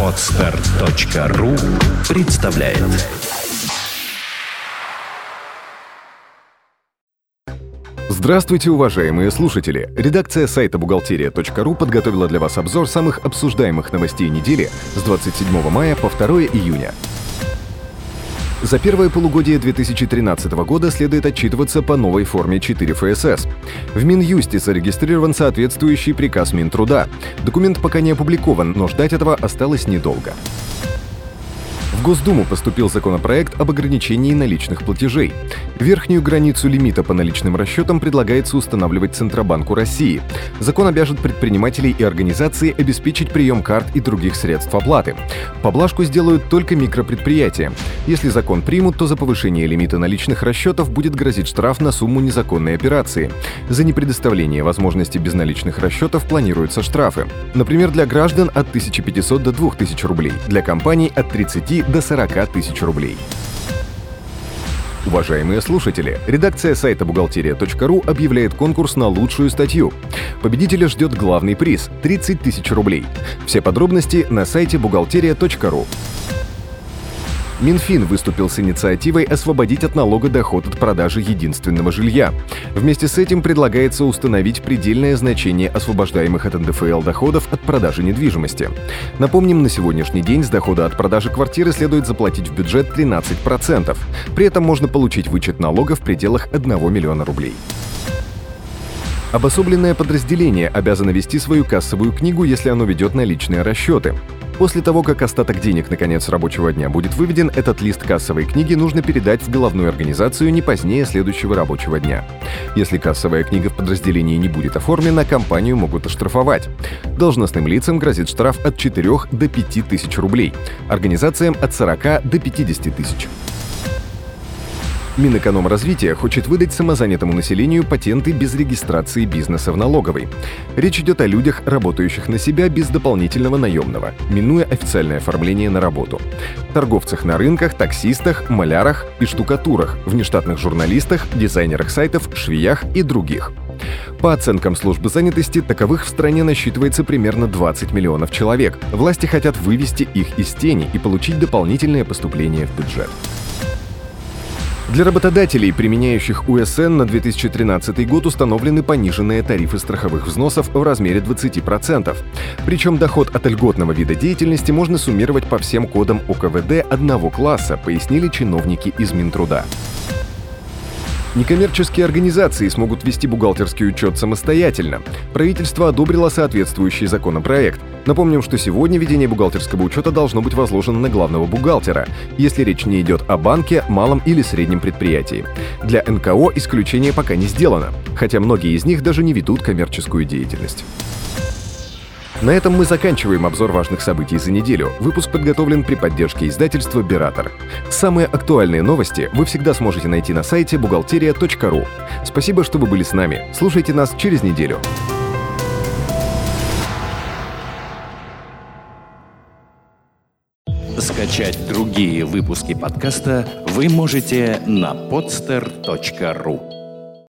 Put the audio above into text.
Отстар.ру представляет Здравствуйте, уважаемые слушатели! Редакция сайта «Бухгалтерия.ру» подготовила для вас обзор самых обсуждаемых новостей недели с 27 мая по 2 июня. За первое полугодие 2013 года следует отчитываться по новой форме 4 ФСС. В Минюсте зарегистрирован соответствующий приказ Минтруда. Документ пока не опубликован, но ждать этого осталось недолго. Госдуму поступил законопроект об ограничении наличных платежей. Верхнюю границу лимита по наличным расчетам предлагается устанавливать Центробанку России. Закон обяжет предпринимателей и организации обеспечить прием карт и других средств оплаты. Поблажку сделают только микропредприятия. Если закон примут, то за повышение лимита наличных расчетов будет грозить штраф на сумму незаконной операции. За непредоставление возможности безналичных расчетов планируются штрафы. Например, для граждан от 1500 до 2000 рублей, для компаний от 30 до 40 тысяч рублей. Уважаемые слушатели, редакция сайта бухгалтерия.ру объявляет конкурс на лучшую статью. Победителя ждет главный приз – 30 тысяч рублей. Все подробности на сайте бухгалтерия.ру. Минфин выступил с инициативой освободить от налога доход от продажи единственного жилья. Вместе с этим предлагается установить предельное значение освобождаемых от НДФЛ доходов от продажи недвижимости. Напомним, на сегодняшний день с дохода от продажи квартиры следует заплатить в бюджет 13%. При этом можно получить вычет налога в пределах 1 миллиона рублей. Обособленное подразделение обязано вести свою кассовую книгу, если оно ведет наличные расчеты. После того, как остаток денег на конец рабочего дня будет выведен, этот лист кассовой книги нужно передать в головную организацию не позднее следующего рабочего дня. Если кассовая книга в подразделении не будет оформлена, компанию могут оштрафовать. Должностным лицам грозит штраф от 4 до 5 тысяч рублей, организациям от 40 до 50 тысяч. Минэкономразвития хочет выдать самозанятому населению патенты без регистрации бизнеса в налоговой. Речь идет о людях, работающих на себя без дополнительного наемного, минуя официальное оформление на работу. Торговцах на рынках, таксистах, малярах и штукатурах, внештатных журналистах, дизайнерах сайтов, швеях и других. По оценкам службы занятости, таковых в стране насчитывается примерно 20 миллионов человек. Власти хотят вывести их из тени и получить дополнительное поступление в бюджет. Для работодателей, применяющих УСН на 2013 год, установлены пониженные тарифы страховых взносов в размере 20%. Причем доход от льготного вида деятельности можно суммировать по всем кодам ОКВД одного класса, пояснили чиновники из Минтруда. Некоммерческие организации смогут вести бухгалтерский учет самостоятельно. Правительство одобрило соответствующий законопроект. Напомним, что сегодня ведение бухгалтерского учета должно быть возложено на главного бухгалтера, если речь не идет о банке, малом или среднем предприятии. Для НКО исключение пока не сделано, хотя многие из них даже не ведут коммерческую деятельность. На этом мы заканчиваем обзор важных событий за неделю. Выпуск подготовлен при поддержке издательства «Биратор». Самые актуальные новости вы всегда сможете найти на сайте бухгалтерия.ру. Спасибо, что вы были с нами. Слушайте нас через неделю. Скачать другие выпуски подкаста вы можете на podster.ru